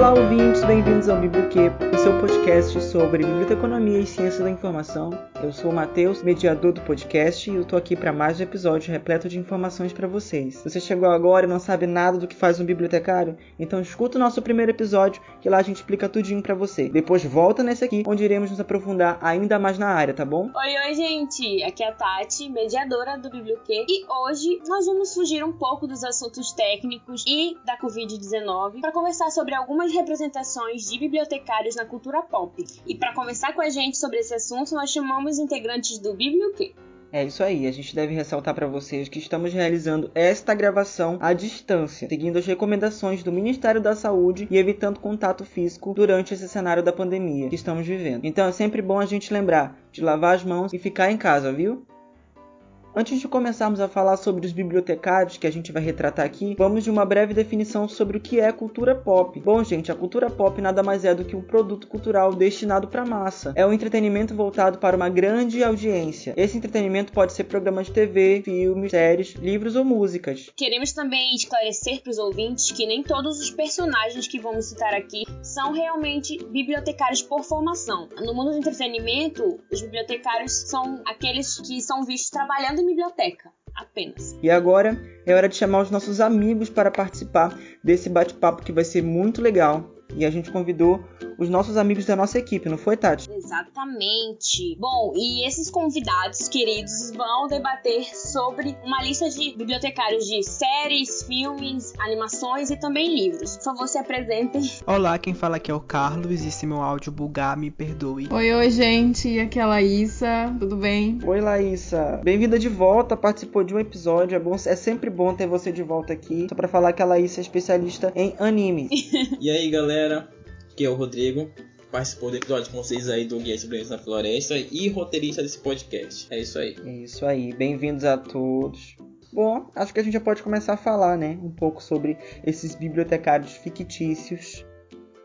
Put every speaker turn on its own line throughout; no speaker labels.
Olá, ouvintes, bem-vindos ao Biblioquê, o seu podcast sobre biblioteconomia e ciência da informação. Eu sou o Matheus, mediador do podcast, e eu tô aqui para mais um episódio repleto de informações para vocês. Você chegou agora e não sabe nada do que faz um bibliotecário? Então escuta o nosso primeiro episódio, que lá a gente explica tudinho para você. Depois volta nesse aqui, onde iremos nos aprofundar ainda mais na área, tá bom?
Oi, oi, gente! Aqui é a Tati, mediadora do Biblioquê, e hoje nós vamos fugir um pouco dos assuntos técnicos e da Covid-19 para conversar sobre algumas algumas representações de bibliotecários na cultura pop. E para conversar com a gente sobre esse assunto, nós chamamos integrantes do Biblioquê.
É isso aí, a gente deve ressaltar para vocês que estamos realizando esta gravação à distância, seguindo as recomendações do Ministério da Saúde e evitando contato físico durante esse cenário da pandemia que estamos vivendo. Então é sempre bom a gente lembrar de lavar as mãos e ficar em casa, viu? Antes de começarmos a falar sobre os bibliotecários que a gente vai retratar aqui, vamos de uma breve definição sobre o que é cultura pop. Bom, gente, a cultura pop nada mais é do que um produto cultural destinado para massa. É um entretenimento voltado para uma grande audiência. Esse entretenimento pode ser programas de TV, filmes, séries, livros ou músicas.
Queremos também esclarecer para os ouvintes que nem todos os personagens que vamos citar aqui são realmente bibliotecários por formação. No mundo do entretenimento, os bibliotecários são aqueles que são vistos trabalhando em biblioteca, apenas.
E agora é hora de chamar os nossos amigos para participar desse bate-papo que vai ser muito legal. E a gente convidou os nossos amigos da nossa equipe, não foi, Tati?
Exatamente. Bom, e esses convidados queridos vão debater sobre uma lista de bibliotecários de séries, filmes, animações e também livros. Por favor, se apresentem.
Olá, quem fala aqui é o Carlos e se meu áudio bugar, me perdoe.
Oi, oi, gente. Aqui é a Laísa. Tudo bem?
Oi, Laísa. Bem-vinda de volta. Participou de um episódio. É, bom, é sempre bom ter você de volta aqui. Só pra falar que a Laísa é especialista em anime.
e aí, galera? Que é o Rodrigo, participou do episódio com vocês aí do Guia Sobreviventes na Floresta e roteirista desse podcast. É isso aí.
É isso aí. Bem-vindos a todos. Bom, acho que a gente já pode começar a falar, né, um pouco sobre esses bibliotecários fictícios.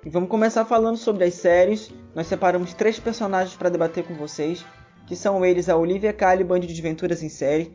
E vamos começar falando sobre as séries. Nós separamos três personagens para debater com vocês, que são eles a Olivia Caliban de Desventuras em Série,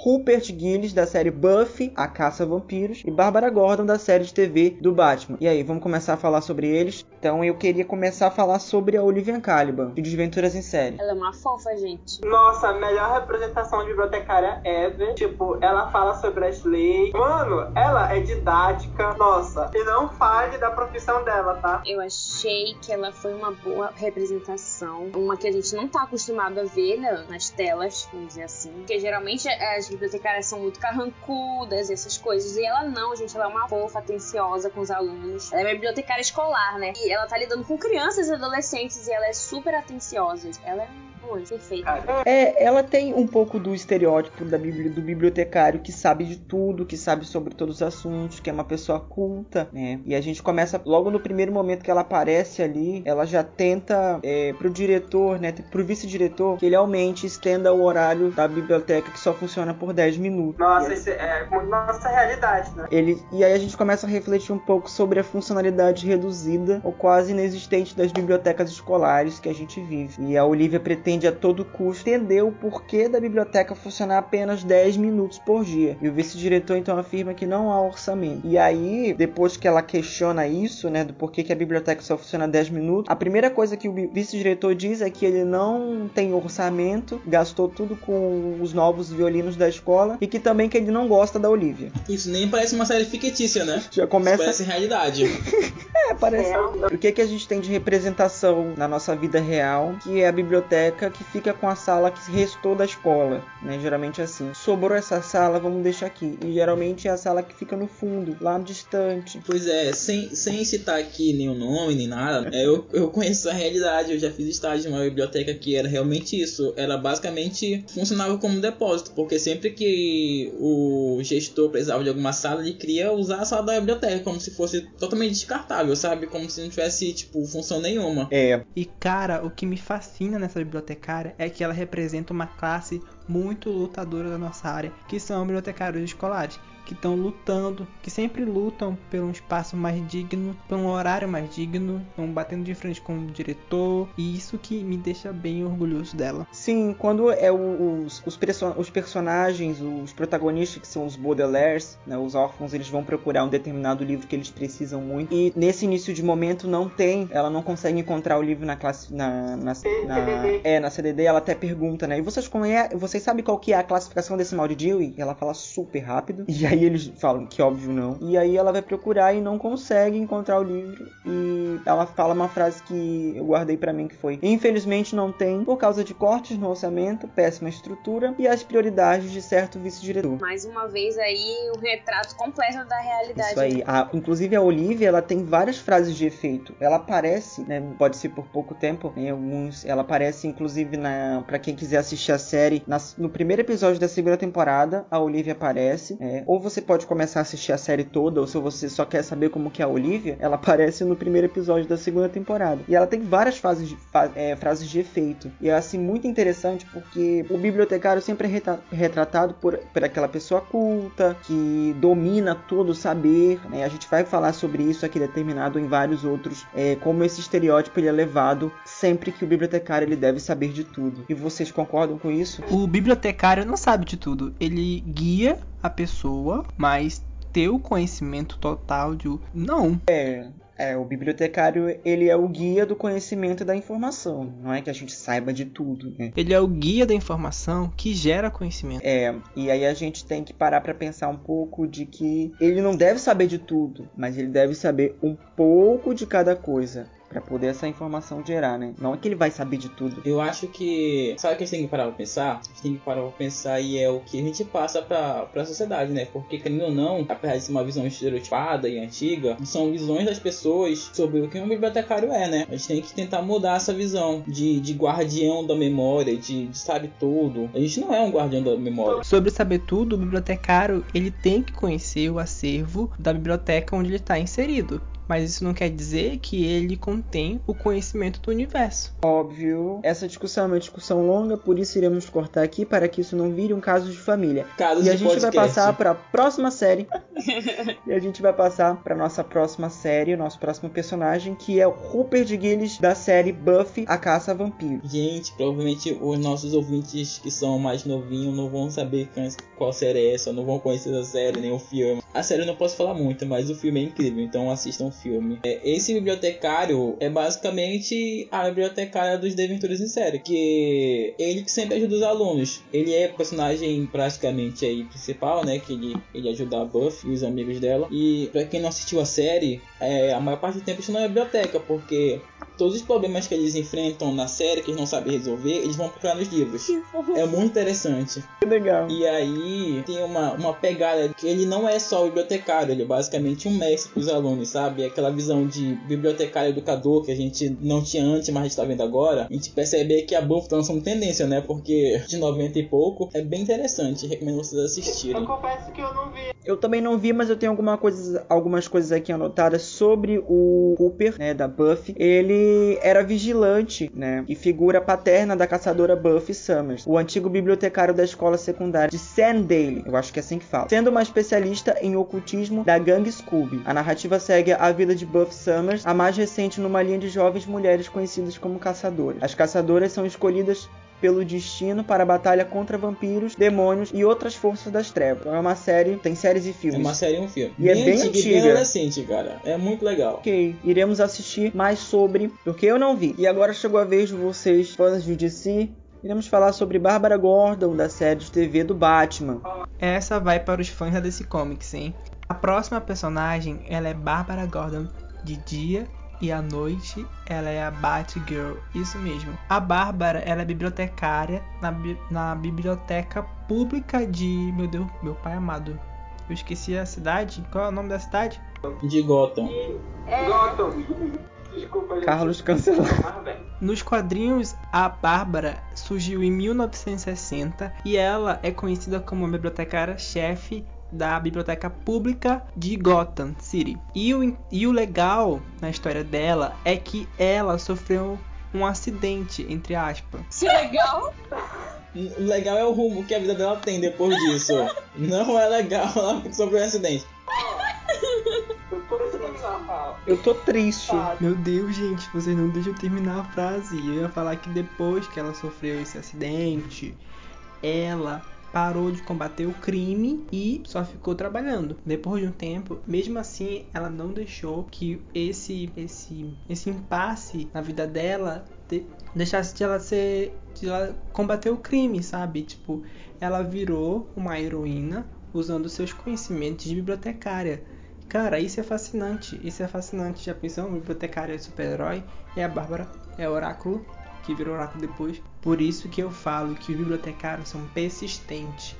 Rupert Gillis, da série Buffy, A Caça a Vampiros, e Bárbara Gordon, da série de TV do Batman. E aí, vamos começar a falar sobre eles? Então eu queria começar a falar sobre a Olivia Caliban, de Desventuras em Série.
Ela é uma fofa, gente.
Nossa, a melhor representação de bibliotecária ever. Tipo, ela fala sobre as leis. Mano, ela é didática. Nossa, e não fale da profissão dela, tá?
Eu achei que ela foi uma boa representação. Uma que a gente não tá acostumado a ver né, nas telas, vamos dizer assim. Porque geralmente as as são muito carrancudas, essas coisas. E ela não, gente, ela é uma fofa, atenciosa com os alunos. Ela é uma bibliotecária escolar, né? E ela tá lidando com crianças e adolescentes e ela é super atenciosa. Ela é perfeito.
É, ela tem um pouco do estereótipo da bibli do bibliotecário que sabe de tudo, que sabe sobre todos os assuntos, que é uma pessoa culta, né? E a gente começa logo no primeiro momento que ela aparece ali, ela já tenta é, pro diretor, né, pro vice-diretor, que ele aumente, estenda o horário da biblioteca que só funciona por 10 minutos.
Nossa, isso é nossa realidade, né?
Ele, e aí a gente começa a refletir um pouco sobre a funcionalidade reduzida ou quase inexistente das bibliotecas escolares que a gente vive. E a Olivia pretende pretende a todo custo entender o porquê da biblioteca funcionar apenas 10 minutos por dia. E o vice-diretor então afirma que não há orçamento. E aí, depois que ela questiona isso, né, do porquê que a biblioteca só funciona 10 minutos, a primeira coisa que o vice-diretor diz é que ele não tem orçamento, gastou tudo com os novos violinos da escola e que também que ele não gosta da Olivia.
Isso nem parece uma série fictícia, né?
Já começa. Isso
parece realidade.
é, parece. É. O que que a gente tem de representação na nossa vida real, que é a biblioteca que fica com a sala que restou da escola, né? Geralmente é assim. Sobrou essa sala, vamos deixar aqui. E geralmente é a sala que fica no fundo, lá no distante.
Pois é, sem, sem citar aqui nenhum nome, nem nada, é, eu, eu conheço a realidade. Eu já fiz estágio em uma biblioteca que era realmente isso. Ela basicamente funcionava como um depósito, porque sempre que o gestor precisava de alguma sala, ele queria usar a sala da biblioteca como se fosse totalmente descartável, sabe? Como se não tivesse, tipo, função nenhuma.
É. E cara, o que me fascina nessa biblioteca cara é que ela representa uma classe muito lutadoras da nossa área, que são bibliotecários escolares que estão lutando, que sempre lutam por um espaço mais digno, por um horário mais digno, estão batendo de frente com o diretor, e isso que me deixa bem orgulhoso dela.
Sim, quando é os, os, os, personagens, os protagonistas, que são os Baudelaires, né, os órfãos, eles vão procurar um determinado livro que eles precisam muito, e nesse início de momento não tem, ela não consegue encontrar o livro na classe, na, na, na é, na CDD, ela até pergunta, né, e vocês, é, vocês sabem qual que é a classificação desse mal de Dewey? E ela fala super rápido, e aí Aí eles falam que óbvio não. E aí ela vai procurar e não consegue encontrar o livro. E ela fala uma frase que eu guardei para mim que foi: Infelizmente não tem, por causa de cortes no orçamento, péssima estrutura e as prioridades de certo vice-diretor.
Mais uma vez aí o retrato completo da realidade.
Isso aí. A, inclusive a Olivia, ela tem várias frases de efeito. Ela aparece, né, pode ser por pouco tempo, em alguns, ela aparece inclusive na para quem quiser assistir a série, na, no primeiro episódio da segunda temporada, a Olivia aparece, é, ou você pode começar a assistir a série toda, ou se você só quer saber como que é a Olivia, ela aparece no primeiro episódio da segunda temporada. E ela tem várias fases de, é, frases de efeito. E é assim muito interessante porque o bibliotecário sempre é retratado por, por aquela pessoa culta, que domina todo o saber. Né? A gente vai falar sobre isso aqui determinado em vários outros, é, como esse estereótipo ele é levado sempre que o bibliotecário ele deve saber de tudo. E vocês concordam com isso?
O bibliotecário não sabe de tudo. Ele guia a pessoa, mas ter o conhecimento total de não.
É, é, o bibliotecário, ele é o guia do conhecimento da informação. Não é que a gente saiba de tudo, né?
Ele é o guia da informação que gera conhecimento.
É, e aí a gente tem que parar para pensar um pouco de que ele não deve saber de tudo, mas ele deve saber um pouco de cada coisa para poder essa informação gerar, né? Não é que ele vai saber de tudo.
Eu acho que. Sabe o que a gente tem que parar pra pensar? A gente tem que parar pra pensar e é o que a gente passa pra, pra sociedade, né? Porque, querendo ou não, apesar de ser uma visão estereotipada e antiga, são visões das pessoas sobre o que um bibliotecário é, né? A gente tem que tentar mudar essa visão de, de guardião da memória, de, de sabe tudo. A gente não é um guardião da memória.
Sobre saber tudo, o bibliotecário ele tem que conhecer o acervo da biblioteca onde ele está inserido mas isso não quer dizer que ele contém o conhecimento do universo.
Óbvio. Essa discussão é uma discussão longa, por isso iremos cortar aqui para que isso não vire um caso de família.
Caso
e
a
gente
podcast.
vai passar para a próxima série. e a gente vai passar para nossa próxima série, o nosso próximo personagem, que é o Rupert Gillis da série Buffy: A Caça a Vampiro.
Gente, provavelmente os nossos ouvintes que são mais novinhos não vão saber qual série é essa, não vão conhecer a série nem o filme. A série eu não posso falar muito, mas o filme é incrível, então assistam filme. É, esse bibliotecário é basicamente a bibliotecária dos Deventures em série, que ele que sempre ajuda os alunos. Ele é personagem praticamente aí principal, né? Que ele, ele ajuda a Buffy e os amigos dela. E para quem não assistiu a série, é, a maior parte do tempo estão na biblioteca, porque todos os problemas que eles enfrentam na série, que eles não sabem resolver, eles vão procurar nos livros. É muito interessante.
Que legal.
E aí tem uma, uma pegada que ele não é só o bibliotecário, ele é basicamente um mestre para os alunos, sabe? Aquela visão de bibliotecário educador que a gente não tinha antes, mas a gente tá vendo agora. A gente percebe que a Buffy tá lançando tendência, né? Porque de 90 e pouco é bem interessante. Recomendo vocês assistirem.
Eu confesso que eu não vi.
Eu também não vi, mas eu tenho alguma coisa, algumas coisas aqui anotadas sobre o Cooper, né, da Buffy. Ele era vigilante, né, e figura paterna da caçadora Buffy Summers, o antigo bibliotecário da escola secundária de Sandale, eu acho que é assim que fala. Sendo uma especialista em ocultismo da gangue Scooby. A narrativa segue a vida de Buffy Summers, a mais recente numa linha de jovens mulheres conhecidas como caçadoras. As caçadoras são escolhidas pelo destino para a batalha contra vampiros, demônios e outras forças das trevas. Então é uma série, tem séries e filmes.
É uma série e um filme.
E é bem
antiga.
antiga.
bem adolescente, cara. É muito legal.
Ok, iremos assistir mais sobre, porque eu não vi. E agora chegou a vez de vocês, fãs de DC, iremos falar sobre Bárbara Gordon, da série de TV do Batman.
Essa vai para os fãs da DC Comics, hein? A próxima personagem, ela é Bárbara Gordon de dia e à noite ela é a Batgirl. Isso mesmo. A Bárbara, ela é bibliotecária na, bi na biblioteca pública de. Meu Deus, meu pai amado. Eu esqueci a cidade. Qual é o nome da cidade?
De Gotham.
Gotham. Desculpa, gente.
Carlos cancelado.
Ah, bem.
Nos quadrinhos, a Bárbara surgiu em 1960 e ela é conhecida como a bibliotecária-chefe da biblioteca pública de Gotham City. E o, e o legal na história dela é que ela sofreu um acidente, entre aspas.
Que legal!
O legal é o rumo que a vida dela tem depois disso. Não é legal ela sofrer um acidente.
Eu tô triste, fala.
Eu tô triste.
Meu Deus, gente, vocês não deixam eu terminar a frase. Eu ia falar que depois que ela sofreu esse acidente, ela parou de combater o crime e só ficou trabalhando. Depois de um tempo, mesmo assim, ela não deixou que esse esse esse impasse na vida dela de- deixasse de ela ser de ela combater o crime, sabe? Tipo, ela virou uma heroína usando seus conhecimentos de bibliotecária. Cara, isso é fascinante. Isso é fascinante. Já pensou? Bibliotecária é super-herói e a Bárbara é oráculo, que virou oráculo depois. Por isso que eu falo que os bibliotecários são persistentes.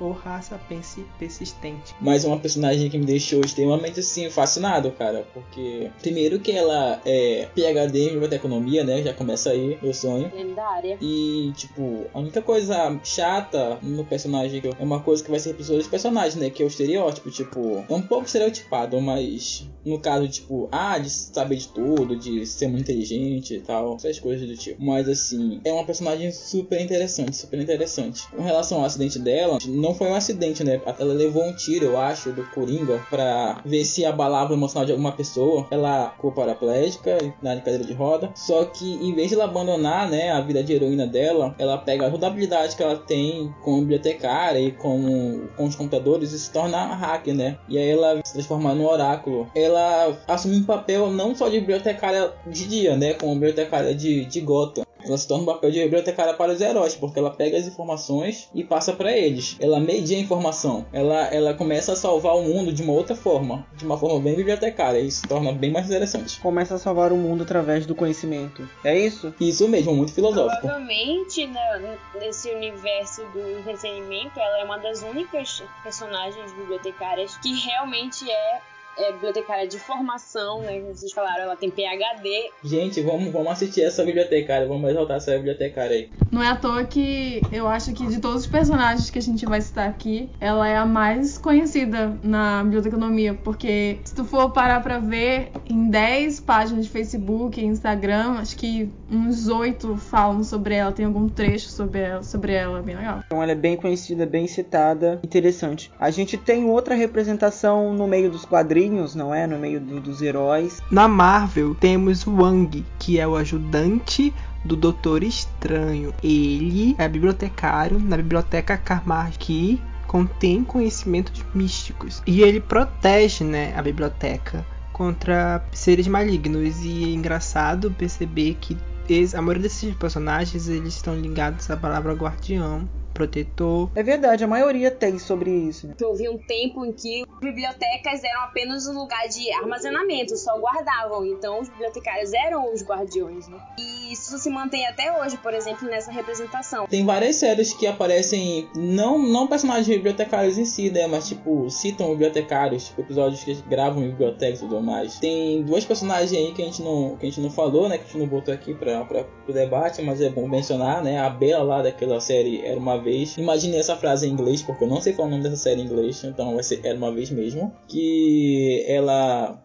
Ou raça pense persistente.
Mas uma personagem que me deixou extremamente assim fascinado, cara. Porque, primeiro, que ela é PhD em biblioteconomia, né? Já começa aí, meu sonho.
Lendária.
E, tipo, a única coisa chata no personagem é uma coisa que vai ser repetida dos personagens, né? Que é o estereótipo, tipo, é um pouco estereotipado, mas no caso, tipo, ah, de saber de tudo, de ser muito inteligente e tal, essas coisas do tipo. Mas, assim, é uma personagem super interessante, super interessante. Com relação ao acidente dela, não foi um acidente, né? Ela levou um tiro, eu acho, do Coringa pra ver se abalava o emocional de alguma pessoa. Ela ficou paraplégica, na cadeira de roda. Só que em vez de ela abandonar, né, a vida de heroína dela, ela pega toda a habilidade que ela tem como bibliotecária e com, com os computadores e se torna hacker, né? E aí ela se transforma no oráculo. Ela assume um papel não só de bibliotecária de dia, né, como bibliotecária de, de Gotham. Ela se torna um papel de bibliotecária para os heróis, porque ela pega as informações e passa para eles. Ela media a informação. Ela, ela começa a salvar o mundo de uma outra forma, de uma forma bem bibliotecária. Isso se torna bem mais interessante.
Começa a salvar o mundo através do conhecimento. É isso?
Isso mesmo, muito filosófico.
Provavelmente, né, nesse universo do entretenimento, ela é uma das únicas personagens bibliotecárias que realmente é, é bibliotecária de formação, né? Vocês falaram, ela tem PhD.
Gente, vamos, vamos assistir essa bibliotecária, vamos exaltar essa bibliotecária aí.
Não é à toa que eu acho que de todos os personagens que a gente vai citar aqui, ela é a mais conhecida na biblioteconomia, porque se tu for parar pra ver, em 10 páginas de Facebook e Instagram, acho que uns 8 falam sobre ela, tem algum trecho sobre ela, sobre ela bem legal.
Então ela é bem conhecida, bem citada. Interessante. A gente tem outra representação no meio dos quadrinhos, não é? No meio do- dos heróis.
Na Marvel temos o Wang, que é o ajudante do Doutor Estranho. Ele é bibliotecário na biblioteca Carmar, que contém conhecimentos místicos. E ele protege, né, a biblioteca contra seres malignos. E é engraçado perceber que a maioria desses personagens eles estão ligados à palavra guardião, protetor.
É verdade, a maioria tem sobre isso. né?
Que houve um tempo em que bibliotecas eram apenas um lugar de armazenamento, só guardavam. Então os bibliotecários eram os guardiões, né? E isso se mantém até hoje, por exemplo, nessa representação.
Tem várias séries que aparecem, não, não personagens bibliotecários em si, né? Mas, tipo, citam bibliotecários, tipo, episódios que gravam em bibliotecas e tudo mais. Tem duas personagens aí que a gente não, que a gente não falou, né? Que a gente não botou aqui pra, pra, pro debate, mas é bom mencionar, né? A Bela lá daquela série Era Uma Vez. Imagine essa frase em inglês, porque eu não sei qual o nome dessa série em inglês, então vai ser Era Uma Vez mesmo. Que ela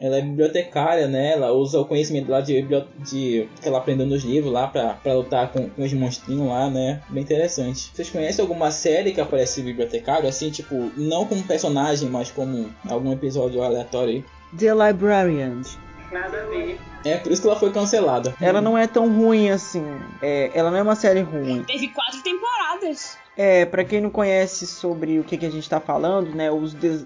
ela é bibliotecária, né? Ela usa o conhecimento lá de, de que ela aprendeu nos livros lá pra, pra lutar com, com os monstrinhos lá, né? Bem interessante. Vocês conhecem alguma série que aparece bibliotecário, assim, tipo, não como personagem, mas como algum episódio aleatório aí?
The Librarians.
Nada a ver.
É por isso que ela foi cancelada.
Ela não é tão ruim assim. É, ela não é uma série ruim.
Teve quatro temporadas.
É, pra quem não conhece sobre o que, que a gente tá falando, né? Os The,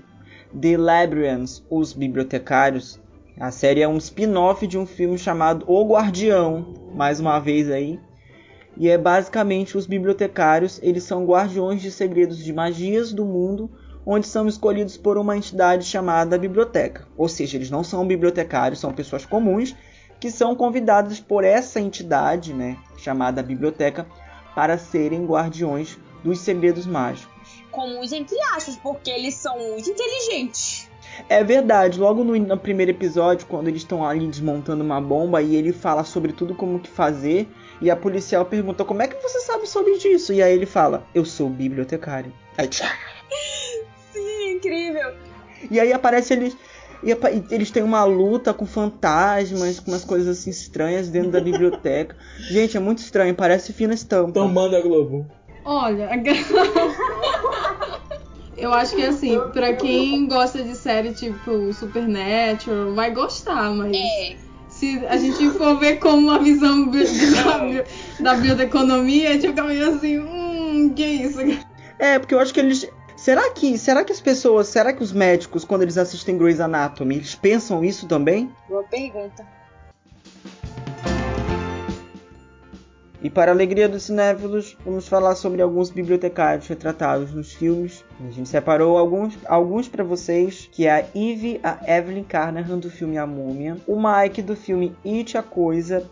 The Librarians, os bibliotecários. A série é um spin-off de um filme chamado O Guardião, mais uma vez aí. E é basicamente os bibliotecários, eles são guardiões de segredos de magias do mundo, onde são escolhidos por uma entidade chamada biblioteca. Ou seja, eles não são bibliotecários, são pessoas comuns que são convidadas por essa entidade, né, chamada biblioteca, para serem guardiões dos segredos mágicos.
Comuns entre aspas, porque eles são muito inteligentes.
É verdade, logo no, no primeiro episódio, quando eles estão ali desmontando uma bomba e ele fala sobre tudo como que fazer, e a policial pergunta como é que você sabe sobre isso? E aí ele fala, eu sou bibliotecário. Aí, tchá.
Incrível.
E aí aparece eles E, eles têm uma luta com fantasmas, com umas coisas assim estranhas dentro da biblioteca. Gente, é muito estranho, parece fina estampa.
Então manda Globo.
Olha, eu acho que assim, pra quem gosta de série tipo Supernatural, vai gostar, mas.
É.
Se a gente for ver como uma visão da, da bioeconomia, a gente fica meio assim, hum, que isso?
É, porque eu acho que eles. Será que, será que as pessoas, será que os médicos, quando eles assistem Grey's Anatomy, eles pensam isso também?
Boa pergunta.
E para a alegria dos cinéfilos, vamos falar sobre alguns bibliotecários retratados nos filmes. A gente separou alguns, alguns para vocês, que é a Eve, a Evelyn Carnahan do filme A Múmia, o Mike do filme It a Coisa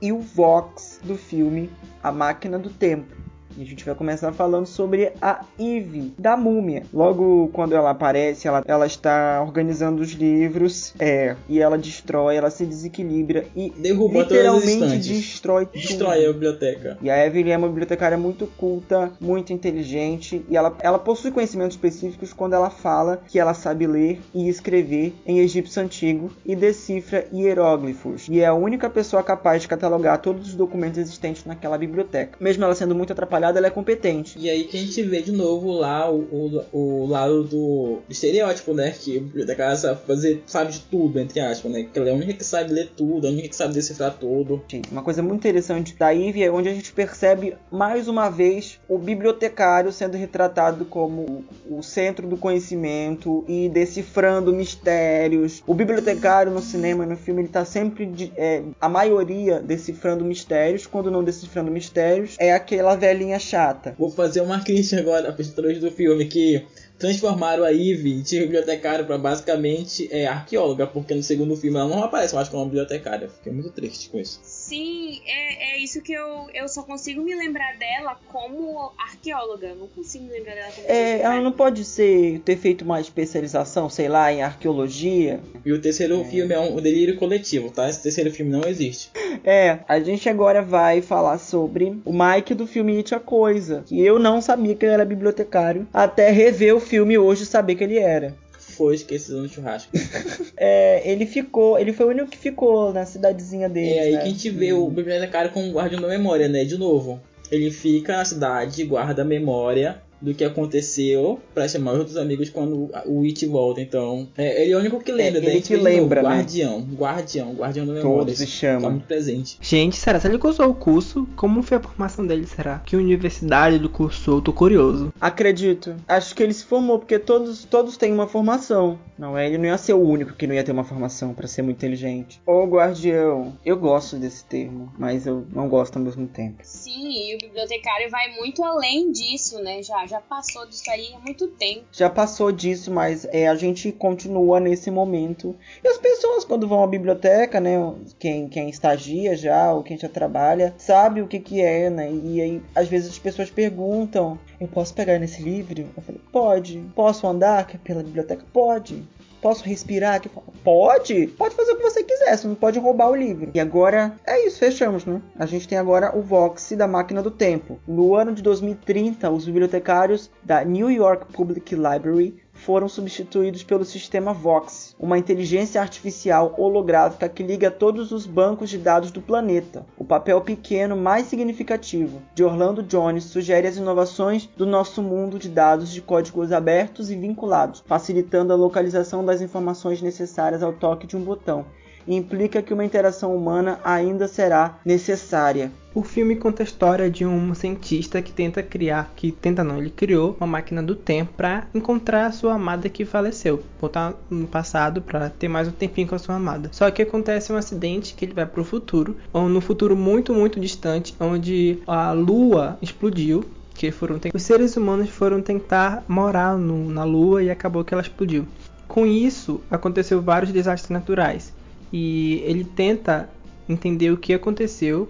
e o Vox do filme A Máquina do Tempo. E a gente vai começar falando sobre a Eve da Múmia. Logo quando ela aparece, ela, ela está organizando os livros, é, e ela destrói, ela se desequilibra e
Derruba
literalmente destrói tudo.
Destrói a biblioteca.
E a Evelyn é uma bibliotecária muito culta, muito inteligente, e ela, ela possui conhecimentos específicos quando ela fala que ela sabe ler e escrever em egípcio antigo e decifra hieróglifos. E é a única pessoa capaz de catalogar todos os documentos existentes naquela biblioteca. Mesmo ela sendo muito atrapalhada, ela é competente.
E aí que a gente vê de novo lá o, o, o lado do estereótipo, né? Que a bibliotecária sabe fazer, sabe de tudo, entre aspas, né? Que ela é a única que sabe ler tudo, a única que sabe decifrar tudo.
Uma coisa muito interessante da Ivy é onde a gente percebe mais uma vez o bibliotecário sendo retratado como o centro do conhecimento e decifrando mistérios. O bibliotecário no cinema e no filme ele tá sempre de- é, a maioria decifrando mistérios, quando não decifrando mistérios é aquela velhinha chata.
Vou fazer uma crítica agora a pessoas do filme que transformaram a Eve de bibliotecária pra basicamente é, arqueóloga, porque no segundo filme ela não aparece mais como bibliotecária. Fiquei muito triste com isso.
Sim, é, é isso que eu, eu só consigo me lembrar dela como arqueóloga. Eu não consigo me lembrar dela como
É, ela não pode ser ter feito uma especialização, sei lá, em arqueologia,
E o terceiro filme é um delírio coletivo, tá? Esse terceiro filme não existe.
É, a gente agora vai falar sobre o Mike do filme It a Coisa. Que eu não sabia que ele era bibliotecário, até rever o filme hoje e saber que ele era.
Foi esquecido no churrasco.
É, ele ficou, ele foi o único que ficou na cidadezinha dele.
É aí
né?
que a gente vê o bibliotecário como guardião da memória, né? De novo. Ele fica na cidade, guarda a memória do que aconteceu pra chamar os outros amigos quando o It volta. Então, é, ele é o único que lembra.
É,
daí a
ele que
vê de novo,
lembra, né?
Guardião, guardião, guardião da memória.
Todos se
Tá
chamam.
muito presente.
Gente, será que ele cursou o curso? Como foi a formação dele, será? Que universidade ele cursou? Tô curioso.
Acredito. Acho que ele se formou porque todos, todos têm uma formação. Não é? Ele não ia ser o único que não ia ter uma formação pra ser muito inteligente. Ô guardião, eu gosto desse termo, mas eu não gosto ao mesmo tempo.
Sim, e o bibliotecário vai muito além disso, né? Já, já passou disso aí há muito tempo.
já passou disso, mas é, a gente continua nesse momento. E as pessoas, quando vão à biblioteca, né? Quem, quem estagia já ou quem já trabalha, sabe o que, que é, né? E aí, às vezes, as pessoas perguntam: Eu posso pegar nesse livro? Eu falei: Pode. Posso andar pela biblioteca? Pode. Posso respirar aqui? Pode! Pode fazer o que você quiser, você não pode roubar o livro. E agora, é isso, fechamos, né? A gente tem agora o Vox da Máquina do Tempo. No ano de 2030, os bibliotecários da New York Public Library foram substituídos pelo sistema Vox, uma inteligência artificial holográfica que liga todos os bancos de dados do planeta. O papel pequeno mais significativo de Orlando Jones sugere as inovações do nosso mundo de dados de códigos abertos e vinculados, facilitando a localização das informações necessárias ao toque de um botão. Implica que uma interação humana ainda será necessária.
O filme conta a história de um cientista que tenta criar, que tenta não, ele criou uma máquina do tempo para encontrar a sua amada que faleceu, voltar no passado para ter mais um tempinho com a sua amada. Só que acontece um acidente que ele vai para o futuro, ou no futuro muito muito distante, onde a Lua explodiu. Que foram os seres humanos foram tentar morar no- na Lua e acabou que ela explodiu. Com isso aconteceu vários desastres naturais e ele tenta entender o que aconteceu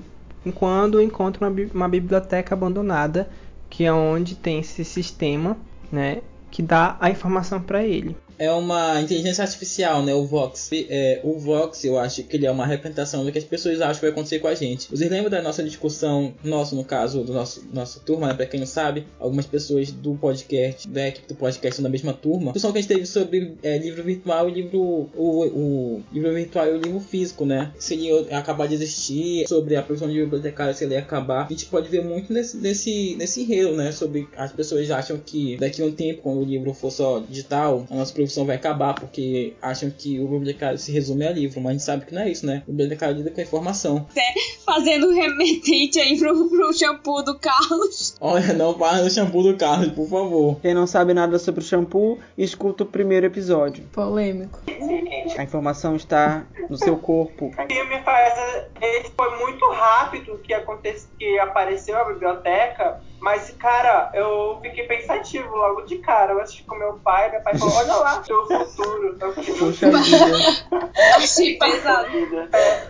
quando encontra uma, uma biblioteca abandonada, que é onde tem esse sistema, né, que dá a informação para ele.
É uma inteligência artificial, né? O Vox. É, o Vox, eu acho que ele é uma representação do que as pessoas acham que vai acontecer com a gente. Vocês lembram da nossa discussão, nosso no caso, do nosso nossa turma, né? Pra quem não sabe, algumas pessoas do podcast, da equipe do podcast são da mesma turma. Discussão que a gente teve sobre é, livro virtual e livro. O, o, livro virtual e o livro físico, né? Se ele acabar de existir, sobre a produção de bibliotecária, se ele acabar. A gente pode ver muito nesse, nesse, nesse enredo, né? Sobre as pessoas acham que daqui a um tempo, quando o livro for só digital, a nossa profissão vai acabar porque acham que o bibliotecário se resume a livro, mas a gente sabe que não é isso, né? O bibliotecário lida com a informação.
Fazendo remetente aí pro, pro shampoo do Carlos.
Olha, não fala do shampoo do Carlos, por favor.
Quem não sabe nada sobre o shampoo, escuta o primeiro episódio.
Polêmico.
A informação está no seu corpo.
O que me faz. Ele foi muito rápido que, aconteceu, que apareceu a biblioteca, mas, cara, eu fiquei pensativo logo de cara. Eu assisti com meu pai, meu pai falou: Olha lá, seu futuro.
Puxa vida.
Achei pesado.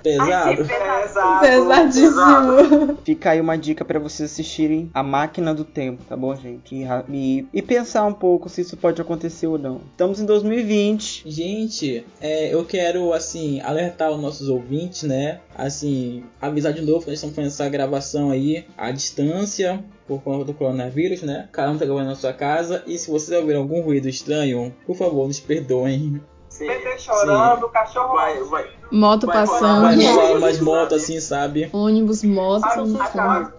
Pesado.
Pesado.
Pesadíssimo.
Fica aí uma dica pra vocês assistirem A Máquina do Tempo, tá bom, gente? E, e, e pensar um pouco se isso pode acontecer ou não. Estamos em 2020.
Gente, é, eu quero, assim, alertar os nossos ouvintes, né? Assim, avisar de novo que nós estamos fazendo essa gravação aí à distância, por conta do coronavírus, né? Cada um tá gravando na sua casa. E se vocês ouvirem algum ruído estranho, por favor, nos perdoem.
Bebê chorando, cachorro
Vai, vai.
Moto
Vai, vai,
passando.
Vai umas motos assim, sabe?
Ônibus, moto.
Ah,
no
não,
fundo.
cara.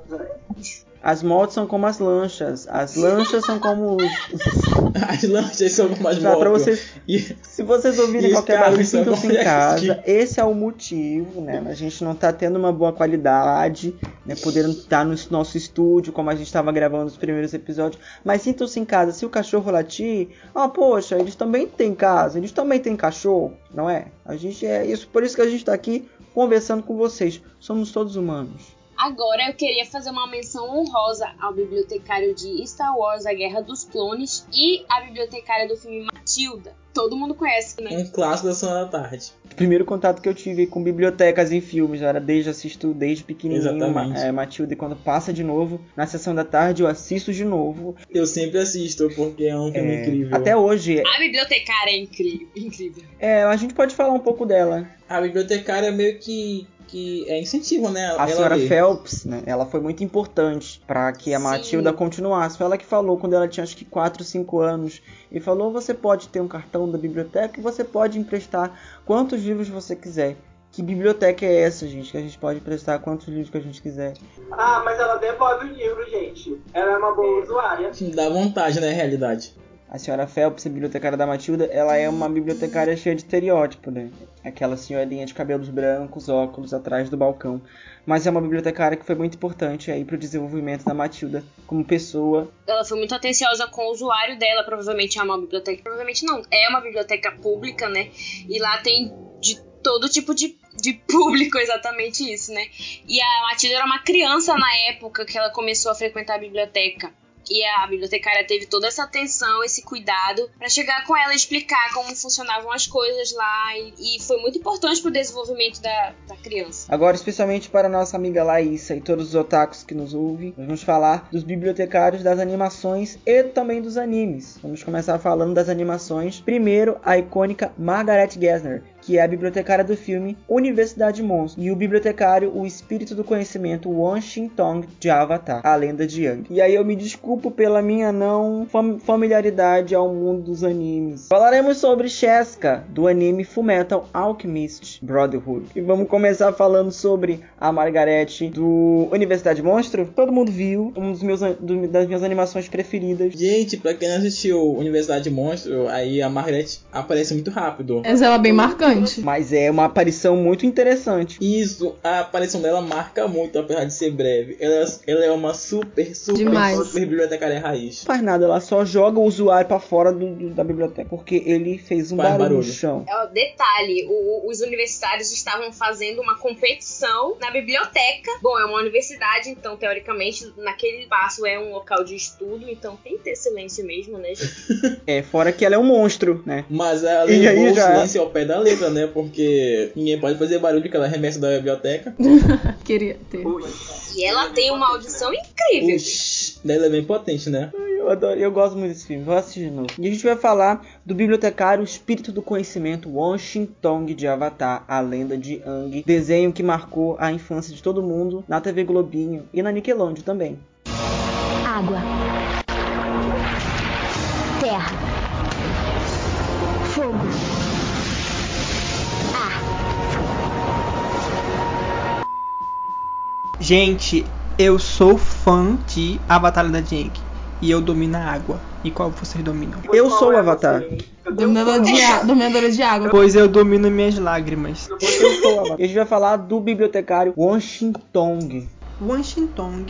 As motos são como as lanchas. As lanchas são como os.
As lanchas são
Tá, pra
motos.
vocês,
E
se vocês ouvirem qualquer barulho, sintam-se
como
em casa.
ski.
Esse é o motivo, né? A gente não tá tendo uma boa qualidade, né? Podendo estar no nosso estúdio, como a gente estava gravando os primeiros episódios. Mas sintam-se em casa. Se o cachorro latir, ó, poxa, eles também têm casa, eles também têm cachorro, não é? A gente é isso, por isso que a gente tá aqui conversando com vocês. Somos todos humanos.
Agora eu queria fazer uma menção honrosa ao bibliotecário de Star Wars A Guerra dos Clones e a bibliotecária do filme Matilda. Todo mundo conhece, né?
um clássico da Sessão da Tarde.
O primeiro contato que eu tive com bibliotecas em filmes, eu era desde assisto desde pequenininho,
Exatamente.
Ma- é, Matilda, e quando passa de novo na sessão da tarde eu assisto de novo.
Eu sempre assisto, porque é um filme
É,
incrível.
Até hoje,
A bibliotecária é incrível. incrível.
é, a gente pode falar um pouco dela.
A bibliotecária meio que, que é incentivo, né?
A
ela
senhora
lê.
Phelps, né, ela foi muito importante para que a
Sim.
Matilda continuasse. Foi ela que falou quando ela tinha acho que 4, 5 anos. E falou: você pode ter um cartão da biblioteca e você pode emprestar quantos livros você quiser. Que biblioteca é essa, gente? Que a gente pode emprestar quantos livros que a gente quiser.
Ah, mas ela devolve o livro, gente. Ela é uma boa usuária.
Dá vontade, né? Realidade.
A senhora Phelps, a bibliotecária da Matilda, ela é uma bibliotecária cheia de estereótipo, né? Aquela senhorinha de cabelos brancos, óculos atrás do balcão. Mas é uma bibliotecária que foi muito importante aí pro desenvolvimento da Matilda como pessoa.
Ela foi muito atenciosa com o usuário dela. Provavelmente é uma biblioteca. Provavelmente não. É uma biblioteca pública, né? E lá tem de todo tipo de, de público, exatamente isso, né? E a Matilda era uma criança na época que ela começou a frequentar a biblioteca. E a bibliotecária teve toda essa atenção, esse cuidado para chegar com ela e explicar como funcionavam as coisas lá. E, e foi muito importante pro desenvolvimento da, da criança.
Agora, especialmente para a nossa amiga Laísa e todos os otakus que nos ouvem, nós vamos falar dos bibliotecários das animações e também dos animes. Vamos começar falando das animações. Primeiro, a icônica Margaret Gessner, que é a bibliotecária do filme Universidade Monstro, e o bibliotecário, o espírito do conhecimento, Wan Shin Tong, de Avatar, a lenda de Yang. E aí eu me desculpo pela minha não fam- familiaridade ao mundo dos animes. Falaremos sobre Sheska, do anime Fullmetal Alchemist Brotherhood. E vamos começar falando sobre a Margaret do Universidade Monstro. Todo mundo viu, um dos meus, do- das minhas animações preferidas.
Gente, pra quem não assistiu Universidade Monstro, aí a Margaret aparece muito rápido.
Mas ela é bem marcante.
Mas é uma aparição muito interessante.
Isso, a aparição dela marca muito, apesar de ser breve. Ela, ela é uma super, super,
Demais.
super bibliotecária raiz.
Não faz nada, ela só joga o usuário pra fora do- do- da biblioteca, porque ele fez um
Faz
barulho, no
barulho.
chão.
É, Detalhe, o- os universitários estavam fazendo uma competição na biblioteca. Bom, é uma universidade, então, teoricamente, naquele espaço é um local de estudo, então tem que ter silêncio mesmo, né, gente?
É, fora que ela é um monstro, né?
Mas ela
E aí
levou o
já-
silêncio ao pé da letra, né? Porque ninguém pode fazer barulho que ela remessa da biblioteca.
Queria ter.
Ui.
E ela tem uma audição incrível.
Daí ele é bem potente, né?
Eu adoro, eu gosto muito desse filme, vou assistir de novo. E a gente vai falar do bibliotecário Espírito do Conhecimento Washington de Avatar, a lenda de Aang, desenho que marcou a infância de todo mundo na TV Globinho e na Nickelodeon também.
Água.
Gente, eu sou fã de A Batalha da Jang. E eu domino a água. E qual vocês dominam?
Eu
Qual
sou o
é
Avatar.
você? Eu tenho
Dominador de, dominadora de água.
Pois eu domino minhas lágrimas.
Eu sou o Avatar. E a gente vai falar do bibliotecário Washington.
Washington,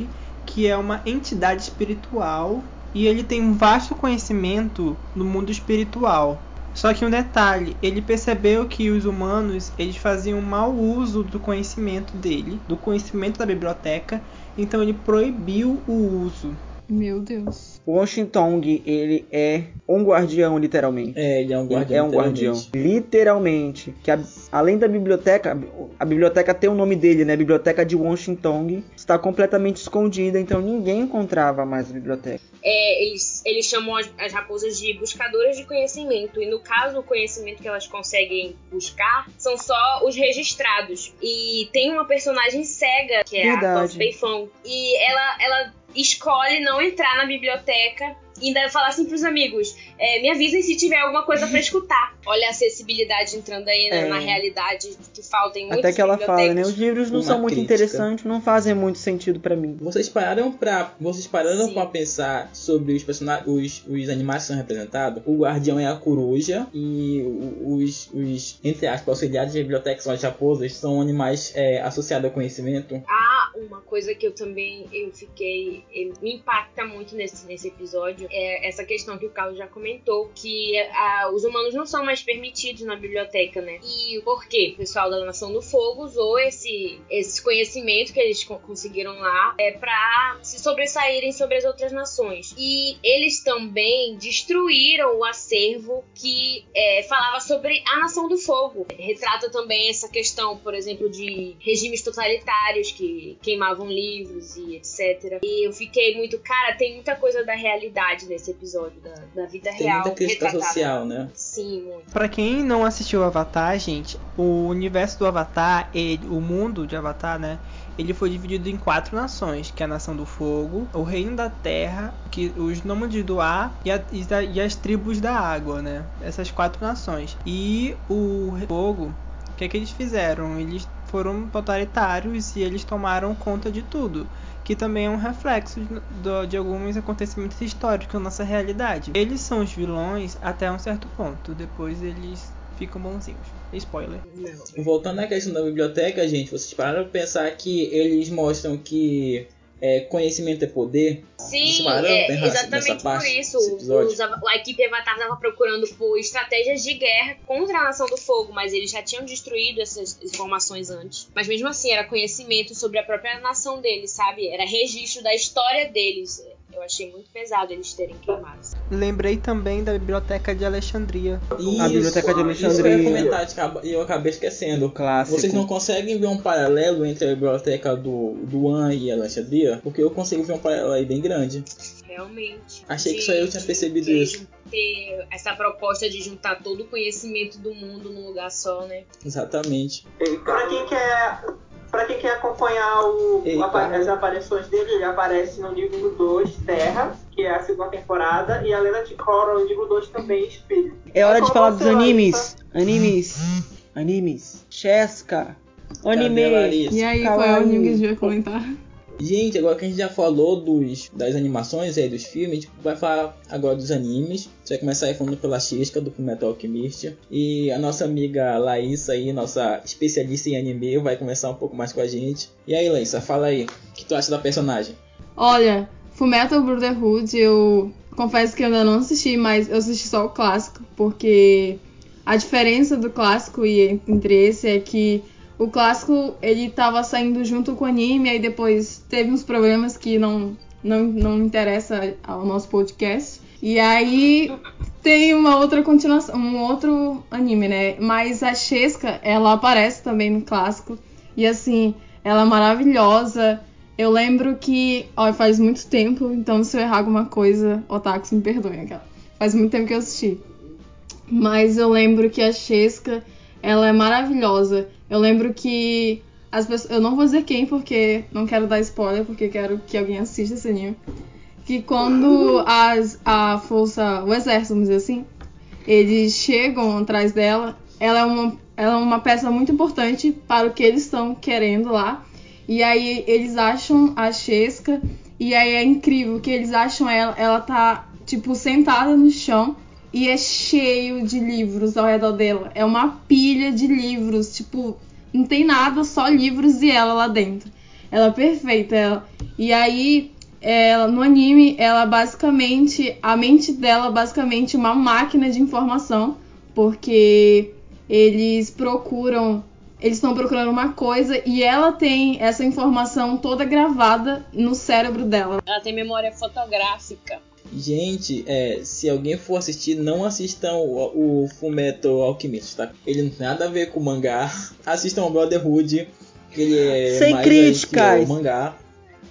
que é uma entidade espiritual e ele tem um vasto conhecimento no mundo espiritual. Só que um detalhe, ele percebeu que os humanos eles faziam mau uso do conhecimento dele, do conhecimento da biblioteca, então ele proibiu o uso.
Meu Deus.
Washington, ele é um guardião, literalmente.
É, ele é um
Ele
guardião.
é um guardião.
literalmente.
Que a- além da biblioteca, a biblioteca tem o nome dele, né? Biblioteca de Washington. Está completamente escondida, então ninguém encontrava mais a biblioteca.
É, eles, eles chamam as, as raposas de buscadoras de conhecimento. E no caso, o conhecimento que elas conseguem buscar são só os registrados. E tem uma personagem cega, que é a
Verdade.
Toff Beifong. E ela, ela escolhe não entrar na biblioteca ainda falar assim pros amigos: é, me avisem se tiver alguma coisa pra escutar. Olha a acessibilidade entrando aí na,
É.
na realidade que falta em muitas
Até que ela fala, né? Os livros não
Uma
são muito
crítica.
interessantes, não fazem muito sentido pra mim.
Vocês pararam pra. Vocês pararam
Sim.
pra pensar sobre os personagens. Os, os animais que são representados? O guardião é a coruja e os, os entre aspas, auxiliares de biblioteca são as raposas, são animais é, associados ao conhecimento.
Ah, uma coisa que eu também eu fiquei me impacta muito nesse, nesse episódio é essa questão que o Carlos já comentou que ah, os humanos não são mais permitidos na biblioteca, né? E por quê? O pessoal da Nação do Fogo usou esse esse conhecimento que eles co- conseguiram lá é para se sobressaírem sobre as outras nações. E eles também destruíram o acervo que é, falava sobre a Nação do Fogo. Retrata também essa questão, por exemplo, de regimes totalitários que queimavam livros e etc. E eu fiquei muito, cara, tem muita coisa da realidade nesse episódio, da, da vida
Tem
real.
muita crítica
retratada.
social, né?
Sim, muito.
Pra quem não assistiu Avatar, gente, o universo do Avatar, ele, o mundo de Avatar, né? Ele foi dividido em quatro nações, que é a nação do fogo, o reino da terra, que os nômades do ar e, a- e a- e as tribos da água, né? Essas quatro nações. E o fogo, o que é que eles fizeram? Eles foram totalitários e eles tomaram conta de tudo. Que também é um reflexo de, de alguns acontecimentos históricos na nossa realidade. Eles são os vilões até um certo ponto, depois eles ficam bonzinhos. Spoiler.
Voltando à questão da biblioteca, gente, vocês pararam pra pensar que eles mostram que é, conhecimento é poder?
Sim, é, exatamente por isso. Os a equipe Avatar estava procurando por estratégias de guerra contra a Nação do Fogo, mas eles já tinham destruído essas informações antes. Mas mesmo assim, era conhecimento sobre a própria nação deles, sabe? Era registro da história deles. Eu achei muito pesado eles terem queimado.
Lembrei também da biblioteca de Alexandria.
A Biblioteca de
Isso que eu ia
Alexandria.
comentar e eu acabei esquecendo.
Clássico.
Vocês não conseguem ver um paralelo entre a biblioteca do, do An e a Alexandria? Porque eu consigo ver um paralelo aí bem grande.
Realmente.
Achei que só eu tinha percebido
de
isso.
Ter essa proposta de juntar todo o conhecimento do mundo num lugar só, né?
Exatamente.
Pra quem quer. Pra quem quer acompanhar o,
Eita.
as aparições dele, ele aparece no livro 2, Terra, que é a segunda temporada, e a Lenda de Korra, no livro 2 também, Espírito.
É hora de
Qual
falar dos animes. Animes. Animes. Cheska.
Cadê a
Anime.
E aí, qual é o anime que a gente vai comentar?
Gente, agora que a gente já falou dos, das animações aí, dos filmes, a gente vai falar agora dos animes. A gente vai começar aí falando pela Xisca, do Fullmetal Alchemist. E a nossa amiga Laísa aí, nossa especialista em anime, vai começar um pouco mais com a gente. E aí, Laísa, fala aí, o que tu acha da personagem?
Olha, Fullmetal Brotherhood, eu confesso que eu ainda não assisti, mas eu assisti só o clássico, porque a diferença do clássico e entre esse é que o clássico ele tava saindo junto com o anime, aí depois teve uns problemas que não, não, não interessa ao nosso podcast. E aí tem uma outra continuação, um outro anime, né? Mas a Chesca, ela aparece também no clássico. E assim, ela é maravilhosa. Eu lembro que. Ó, faz muito tempo, então se eu errar alguma coisa, Otakus me perdoem, aquela. Faz muito tempo que eu assisti. Mas eu lembro que a Chesca, ela é maravilhosa. Eu lembro que as pessoas. Eu não vou dizer quem, porque não quero dar spoiler, porque quero que alguém assista esse anime. Que quando as, a força. O exército, vamos dizer assim, eles chegam atrás dela, ela é uma, ela é uma peça muito importante para o que eles estão querendo lá. E aí eles acham a Chesca. E aí é incrível que eles acham ela. Ela tá, tipo, sentada no chão. E é cheio de livros ao redor dela. É uma pilha de livros. Tipo, não tem nada, só livros e ela lá dentro. Ela é perfeita. Ela. E aí, ela, no anime, ela basicamente. A mente dela basicamente uma máquina de informação. Porque eles procuram eles estão procurando uma coisa e ela tem essa informação toda gravada no cérebro dela.
Ela tem memória fotográfica.
Gente, é, se alguém for assistir, não assistam o, o Fullmetal Alchemist, tá? Ele não tem nada a ver com o mangá. Assistam o Brotherhood, que ele é
Sem
mais
críticas.
o mangá.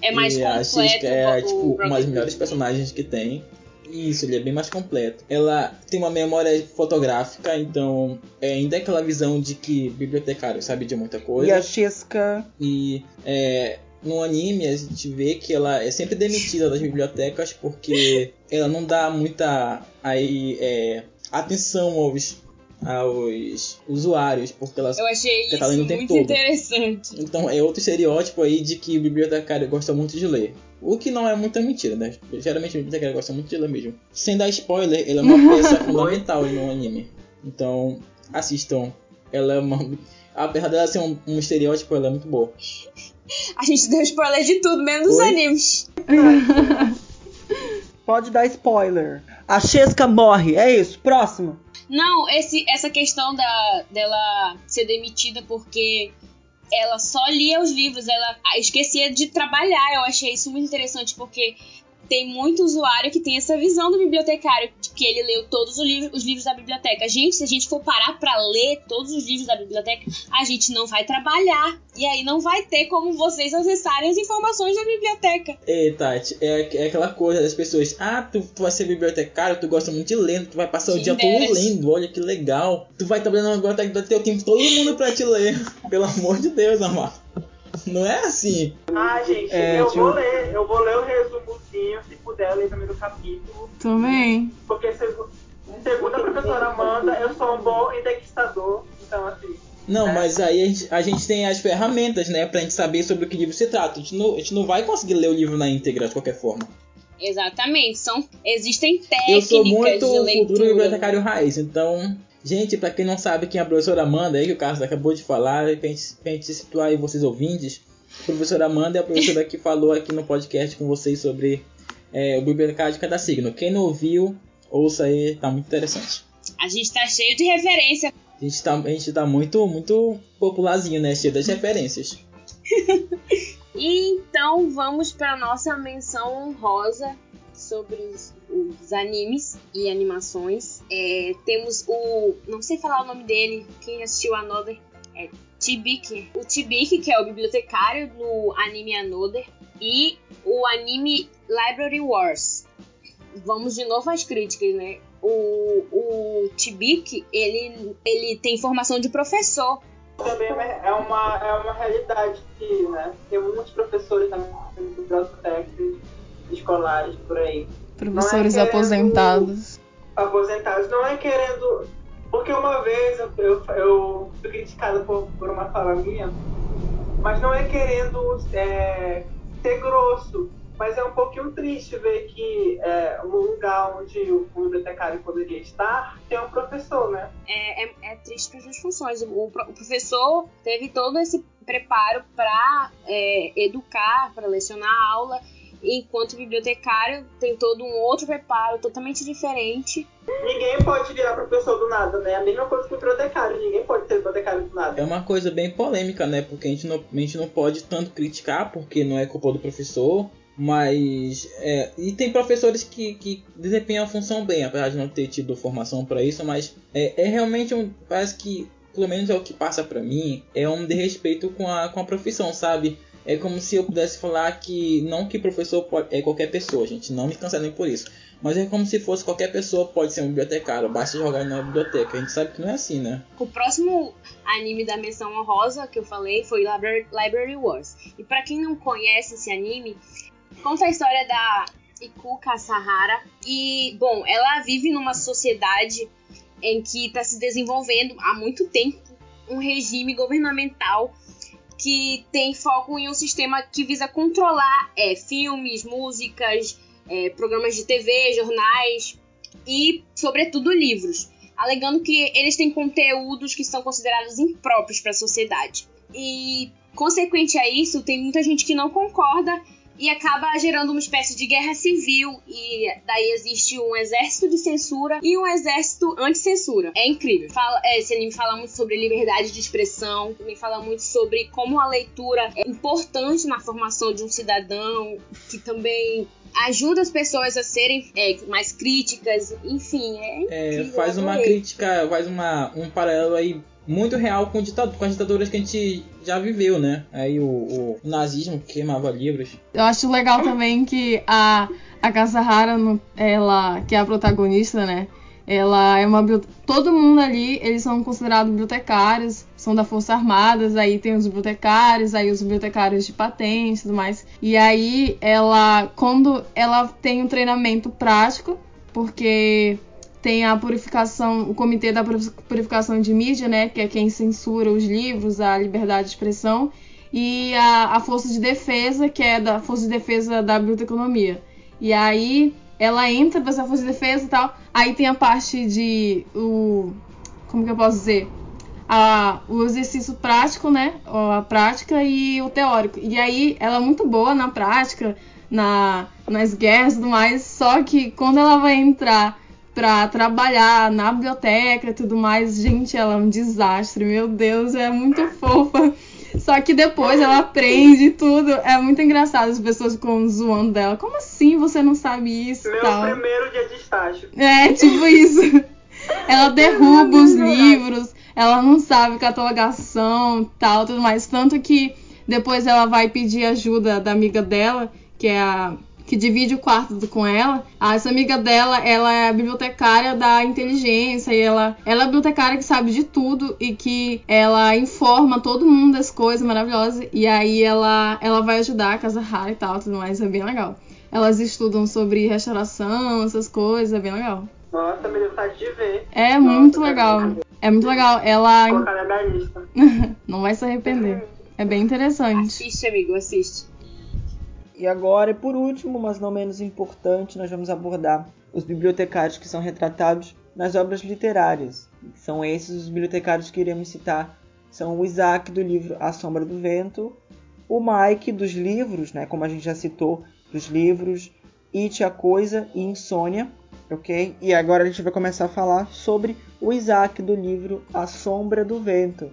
É mais
e a
completo.
Shiska é,
o
tipo, uma das melhores personagens que tem. Isso, ele é bem mais completo. Ela tem uma memória fotográfica, então é ainda aquela visão de que bibliotecário sabe de muita coisa.
E a Chesca.
E é, no anime a gente vê que ela é sempre demitida das bibliotecas porque ela não dá muita aí, é, atenção aos, aos usuários, porque ela
Eu achei
Porque tá lendo
isso
o tempo
muito
todo.
interessante.
então é outro estereótipo aí de que o bibliotecário gosta muito de ler. O que não é muita mentira, né? Geralmente o bibliotecário gosta muito de ler mesmo. Sem dar spoiler, ele é uma peça fundamental no anime. Então, assistam. Ela é uma. Apesar dela ser um, um estereótipo, ela é muito boa.
A gente deu spoiler de tudo, menos dos animes.
Pode dar spoiler. A Chesca morre. É isso. Próximo.
Não, esse, essa questão da, dela ser demitida porque ela só lia os livros, ela esquecia de trabalhar. Eu achei isso muito interessante porque tem muito usuário que tem essa visão do bibliotecário, que ele leu todos os livros, os livros da biblioteca. Gente, se a gente for parar pra ler todos os livros da biblioteca, a gente não vai trabalhar. E aí não vai ter como vocês acessarem as informações da biblioteca.
Ei, Tati, é, é aquela coisa das pessoas. Ah, tu, tu vai ser bibliotecário, tu gosta muito de ler, tu vai passar o dia todo lendo, olha que legal. Tu vai trabalhar na biblioteca, vai ter o tempo todo mundo pra te ler. Pelo amor de Deus, amado. Não é assim.
Ah, gente,
É,
eu
tio.
vou ler. Eu vou ler o resumozinho, se puder, ler também do capítulo.
Também.
Porque segu- segundo a professora Amanda, eu sou um bom indexador. Então, assim,
Não,
É.
mas aí a gente, a gente tem as ferramentas, né, pra gente saber sobre o que livro se trata. A gente, não, a gente não vai conseguir ler o livro na íntegra de qualquer forma.
Exatamente, são existem
Eu
técnicas
sou muito
de
o
leitura.
futuro bibliotecário raiz, então. Gente, pra quem não sabe quem é a professora Amanda, aí que o Carlos acabou de falar, pra gente, pra gente situar aí vocês ouvintes, a professora Amanda é a professora que falou aqui no podcast com vocês sobre é, o bibliotecário de cada signo. Quem não ouviu, ouça aí, tá muito interessante.
A gente tá cheio de referência.
A gente tá, a gente tá muito, muito popularzinho, né? Cheio das referências.
E então vamos para nossa menção honrosa sobre os, os animes e animações. É, temos o. Não sei falar o nome dele, quem assistiu Another é Tibiki. O Tibiki, que é o bibliotecário no anime Another, e o anime Library Wars. Vamos de novo às críticas, né? O, o Tibiki, ele, ele tem formação de professor.
também é uma- é uma, é realidade que, né? Tem muitos professores na bibliotecas escolares por aí.
Professores
é querendo-
aposentados.
Aposentados. Não é querendo. Porque uma vez eu, eu, eu fui criticado por, por uma fala minha, mas não é querendo é, ser grosso. Mas é um pouquinho triste ver que é, um lugar onde o bibliotecário poderia estar tem um professor, né?
é, é, é triste para as duas funções. O, o professor teve todo esse preparo para educar, para lecionar a aula, enquanto o bibliotecário tem todo um outro preparo totalmente diferente.
Ninguém pode virar professor do nada, né? A mesma coisa que o bibliotecário. Ninguém pode ser bibliotecário do nada.
É uma coisa bem polêmica, né? Porque a gente não, a gente não pode tanto criticar, porque não é culpa do professor. Mas. É, e tem professores que, que desempenham a função bem, apesar de não ter tido formação para isso. Mas é, é realmente um. Parece que, pelo menos é o que passa pra mim, é um desrespeito com a, com a profissão, sabe? É como se eu pudesse falar que não que professor pode, é qualquer pessoa, gente, não me cancelem por isso. Mas é como se fosse qualquer pessoa pode ser um bibliotecário, basta jogar na biblioteca. A gente sabe que não é assim, né?
O próximo anime da menção honrosa que eu falei foi Library, Wars. E para quem não conhece esse anime, conta a história da Ikuka Sahara. E, bom, ela vive numa sociedade em que está se desenvolvendo há muito tempo um regime governamental que tem foco em um sistema que visa controlar é, filmes, músicas, é, programas de TV, jornais e, sobretudo, livros, alegando que eles têm conteúdos que são considerados impróprios para a sociedade. E, consequente a isso, tem muita gente que não concorda e acaba gerando uma espécie de guerra civil e daí existe um exército de censura e um exército anti-censura. É incrível. Fala, é, esse anime fala muito sobre liberdade de expressão, também fala muito sobre como a leitura é importante na formação de um cidadão, que também ajuda as pessoas a serem é, mais críticas, enfim, é,
é faz uma crítica, faz uma, um paralelo aí muito real com, ditad com as ditaduras que a gente já viveu, né? Aí o, o nazismo que queimava livros.
Eu acho legal também que a, a Kasahara, ela, que é a protagonista, né? Ela é uma todo mundo ali, eles são considerados bibliotecários, são da Força Armadas, aí tem os bibliotecários, aí os bibliotecários de patente e tudo mais. E aí ela quando ela tem um treinamento prático, porque tem a purificação, o Comitê da Purificação de Mídia, né, que é quem censura os livros, a liberdade de expressão, e a, a Força de Defesa, que é da Força de Defesa da Biblioteconomia. E aí ela entra para essa Força de Defesa e tal. Aí tem a parte de o como que eu posso dizer? A, o exercício prático, né? A prática e o teórico. E aí ela é muito boa na prática, na, nas guerras e tudo mais. Só que quando ela vai entrar pra trabalhar na biblioteca e tudo mais. Gente, ela é um desastre, meu Deus, é muito fofa. Só que depois ela aprende tudo. É muito engraçado, as pessoas ficam zoando dela. Como assim você não sabe isso?
Meu
tal?
primeiro dia de estágio.
É, tipo isso. Ela derruba os livros, ela não sabe catalogação tal, tudo mais. Tanto que depois ela vai pedir ajuda da amiga dela, que é a que divide o quarto com ela. Ah, essa amiga dela, ela é a bibliotecária da inteligência e ela, ela é a bibliotecária que sabe de tudo e que ela informa todo mundo das coisas maravilhosas e aí ela, ela vai ajudar a Casa Rara e tal, tudo mais, é bem legal. Elas estudam sobre restauração, essas coisas, é bem legal.
Nossa, me deu vontade de ver.
É Nossa, muito legal. É muito legal. Ela.
Colocar na minha lista.
Não vai se arrepender. É bem interessante.
Assiste, amigo, assiste.
E agora, por último, mas não menos importante, nós vamos abordar os bibliotecários que são retratados nas obras literárias. São esses os bibliotecários que iremos citar. São o Isaac do livro A Sombra do Vento, o Mike dos livros, né, como a gente já citou, dos livros It, a Coisa e Insônia, ok? E agora a gente vai começar a falar sobre o Isaac do livro A Sombra do Vento.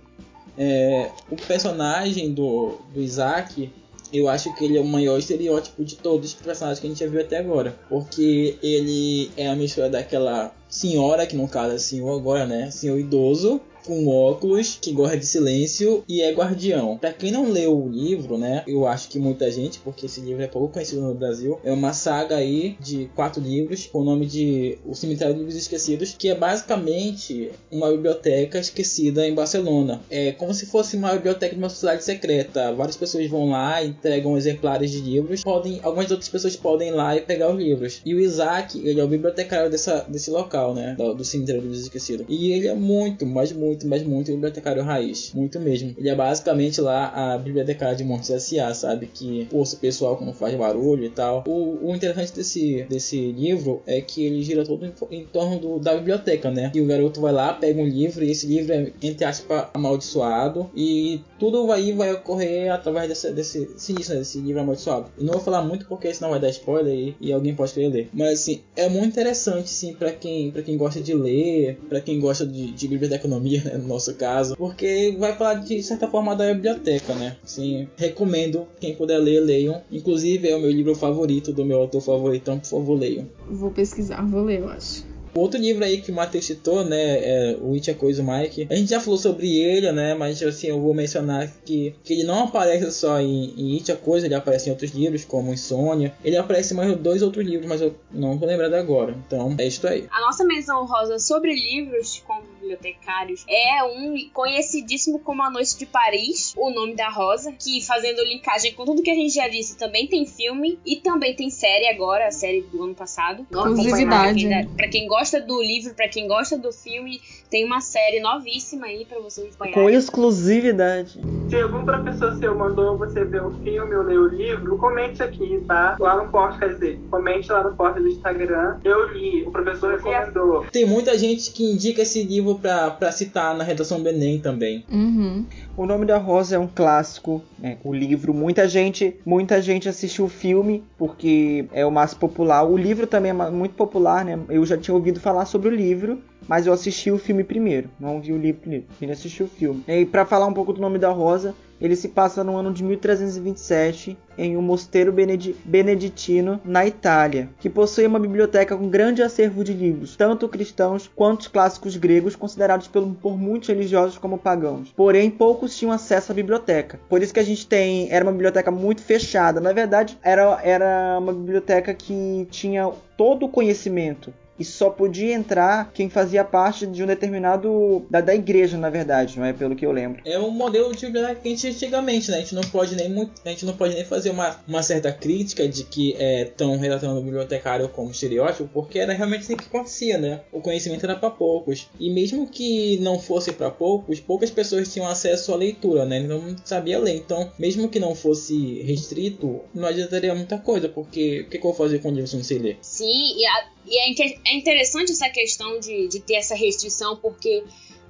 É, o personagem do, do Isaac eu acho que ele é o maior estereótipo de todos os personagens que a gente já viu até agora. Porque ele é a mistura daquela senhora, que no caso é senhor agora, né? Senhor idoso, com óculos, que gosta de silêncio e é guardião. Para quem não leu o livro, né? Eu acho que muita gente, porque esse livro é pouco conhecido no Brasil, é uma saga aí de quatro livros com o nome de O Cemitério dos Livros Esquecidos, que é basicamente uma biblioteca esquecida em Barcelona. É como se fosse uma biblioteca de uma sociedade secreta. Várias pessoas vão lá, entregam exemplares de livros, podem, algumas outras pessoas podem ir lá e pegar os livros. E o Isaac, ele é o bibliotecário dessa, desse local, né? Do, do Cemitério dos Livros Esquecidos. E ele é muito, mas muito muito, mas muito bibliotecário raiz. Muito mesmo. Ele é basicamente lá a bibliotecária de Montes S.A., sabe? Que ouça o pessoal quando faz barulho e tal. O, o interessante desse, desse livro é que ele gira todo em, em torno do, da biblioteca, né? E o garoto vai lá, pega um livro, e esse livro é, entre aspas, amaldiçoado. E tudo vai, vai ocorrer através desse, desse, desse, né? desse livro amaldiçoado. Não vou falar muito porque senão vai dar spoiler e, e alguém pode querer ler. Mas assim, é muito interessante, sim, para quem, pra quem gosta de ler, para quem gosta de, de biblioteconomia, né, no nosso caso, porque vai falar de certa forma da biblioteca, né? Sim, recomendo quem puder ler, leiam. Inclusive é o meu livro favorito do meu autor favorito, então por favor leiam.
Vou pesquisar, vou ler, eu acho.
Outro livro aí que o Matheus citou, né, é o It é Coisa Mike. A gente já falou sobre ele, né, mas assim, eu vou mencionar que, que ele não aparece só em, em It é Coisa, ele aparece em outros livros, como Insônia. Ele aparece em mais dois outros livros, mas eu não tô lembrado agora. Então, é isso aí.
A nossa menção rosa sobre livros com bibliotecários é um conhecidíssimo como A Noite de Paris, O Nome da Rosa, que fazendo linkagem com tudo que a gente já disse, também tem filme e também tem série agora, a série do ano passado. Pra quem, pra quem gosta do livro, pra quem gosta do filme, tem uma série novíssima aí pra vocês acompanharem.
Com exclusividade.
Se algum professor seu mandou você ver um filme ou ler o livro, comente aqui, tá? Lá no post, quer dizer, comente lá no post do Instagram. Eu li, o professor recomendou.
Tem muita gente que indica esse livro pra, pra citar na redação do Enem também.
Uhum.
O Nome da Rosa é um clássico, né? O livro, muita gente, muita gente assistiu o filme porque é o mais popular. O livro também é muito popular, né? Eu já tinha ouvido falar sobre o livro, mas eu assisti o filme primeiro, não vi o livro primeiro. Ele assistiu o filme. E para falar um pouco do Nome da Rosa, ele se passa no ano de 1327 em um mosteiro benedi- beneditino na Itália, que possui uma biblioteca com grande acervo de livros, tanto cristãos quanto os clássicos gregos, considerados por muitos religiosos como pagãos. Porém, poucos tinham acesso à biblioteca. Por isso que a gente tem era uma biblioteca muito fechada. Na verdade, era, era uma biblioteca que tinha todo o conhecimento e só podia entrar quem fazia parte de um determinado da, da igreja, na verdade, não é pelo que eu lembro.
É um modelo de biblioteca que a gente tinha antigamente, né? A gente não pode nem muito, a gente não pode nem fazer uma, uma certa crítica de que estão relatando o bibliotecário como estereótipo, porque era realmente assim que acontecia, né? O conhecimento era para poucos. E mesmo que não fosse para poucos, poucas pessoas tinham acesso à leitura, né? Não sabia ler. Então, mesmo que não fosse restrito, não adiantaria muita coisa, porque o que, que eu vou fazer com o livro se eu não sei ler?
Sim, e, a- e é, é interessante essa questão de, de ter essa restrição, porque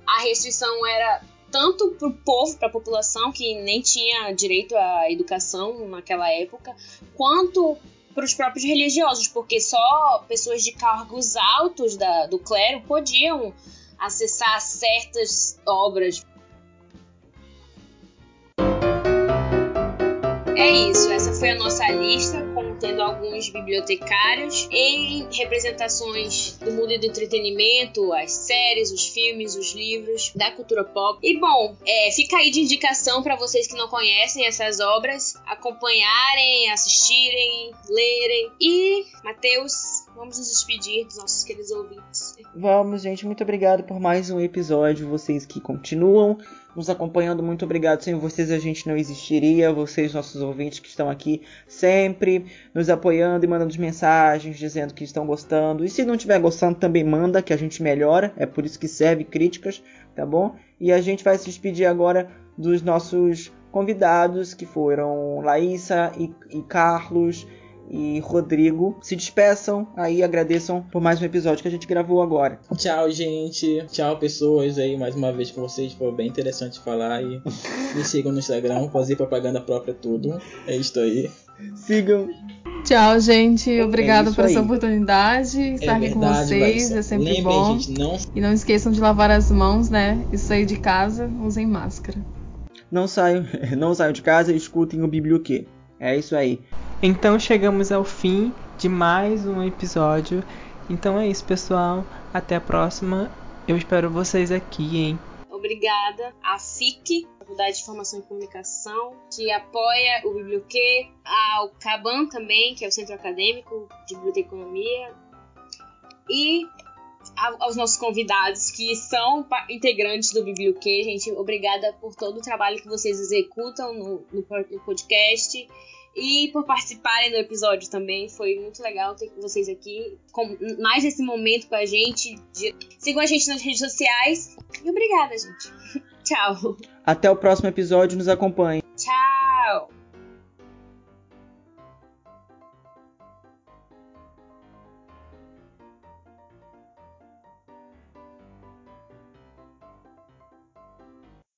a restrição era tanto pro povo, pra população, que nem tinha direito à educação naquela época, quanto para os próprios religiosos, porque só pessoas de cargos altos da- do clero podiam acessar certas obras. É isso, essa foi a nossa lista, contendo alguns bibliotecários em representações do mundo do entretenimento, as séries, os filmes, os livros, da cultura pop. E bom, é, fica aí de indicação para vocês que não conhecem essas obras, acompanharem, assistirem, lerem. E, Matheus, vamos nos despedir dos nossos queridos ouvintes.
Vamos, gente, muito obrigado por mais um episódio. Vocês que continuam nos acompanhando, muito obrigado. Sem vocês a gente não existiria. Vocês, nossos ouvintes que estão aqui sempre nos apoiando e mandando mensagens dizendo que estão gostando. E se não estiver gostando, também manda, que a gente melhora. É por isso que serve críticas, tá bom? E a gente vai se despedir agora dos nossos convidados, que foram Laísa e, e Carlos e Rodrigo. Se despeçam aí, agradeçam por mais um episódio que a gente gravou agora.
Tchau, gente. Tchau, pessoas aí, mais uma vez com vocês. Foi bem interessante falar e me sigam no Instagram, fazer propaganda própria tudo. É isso aí.
Sigam.
Tchau, gente. Obrigada
isso
por essa
aí.
oportunidade. Estar
é
aqui com vocês
Larissa.
é sempre
Lembrem,
bom.
gente, não
E não esqueçam de lavar as mãos, né? E sair de casa, usem máscara.
Não saiam, não saiam de casa e escutem o Biblioquê. É isso aí.
Então chegamos ao fim de mais um episódio. Então é isso, pessoal. Até a próxima. Eu espero vocês aqui, hein?
Obrigada à FIC, Faculdade de Informação e Comunicação, que apoia o Biblioquê, ao CABAN também, que é o Centro Acadêmico de Biblioteconomia, e aos nossos convidados, que são integrantes do Biblioquê. Gente, obrigada por todo o trabalho que vocês executam no, no po- no podcast. E por participarem do episódio também. Foi muito legal ter vocês aqui. Com mais esse momento com a gente. de- Sigam a gente nas redes sociais. E obrigada, gente. Tchau.
Até o próximo episódio. Nos acompanhe.
Tchau.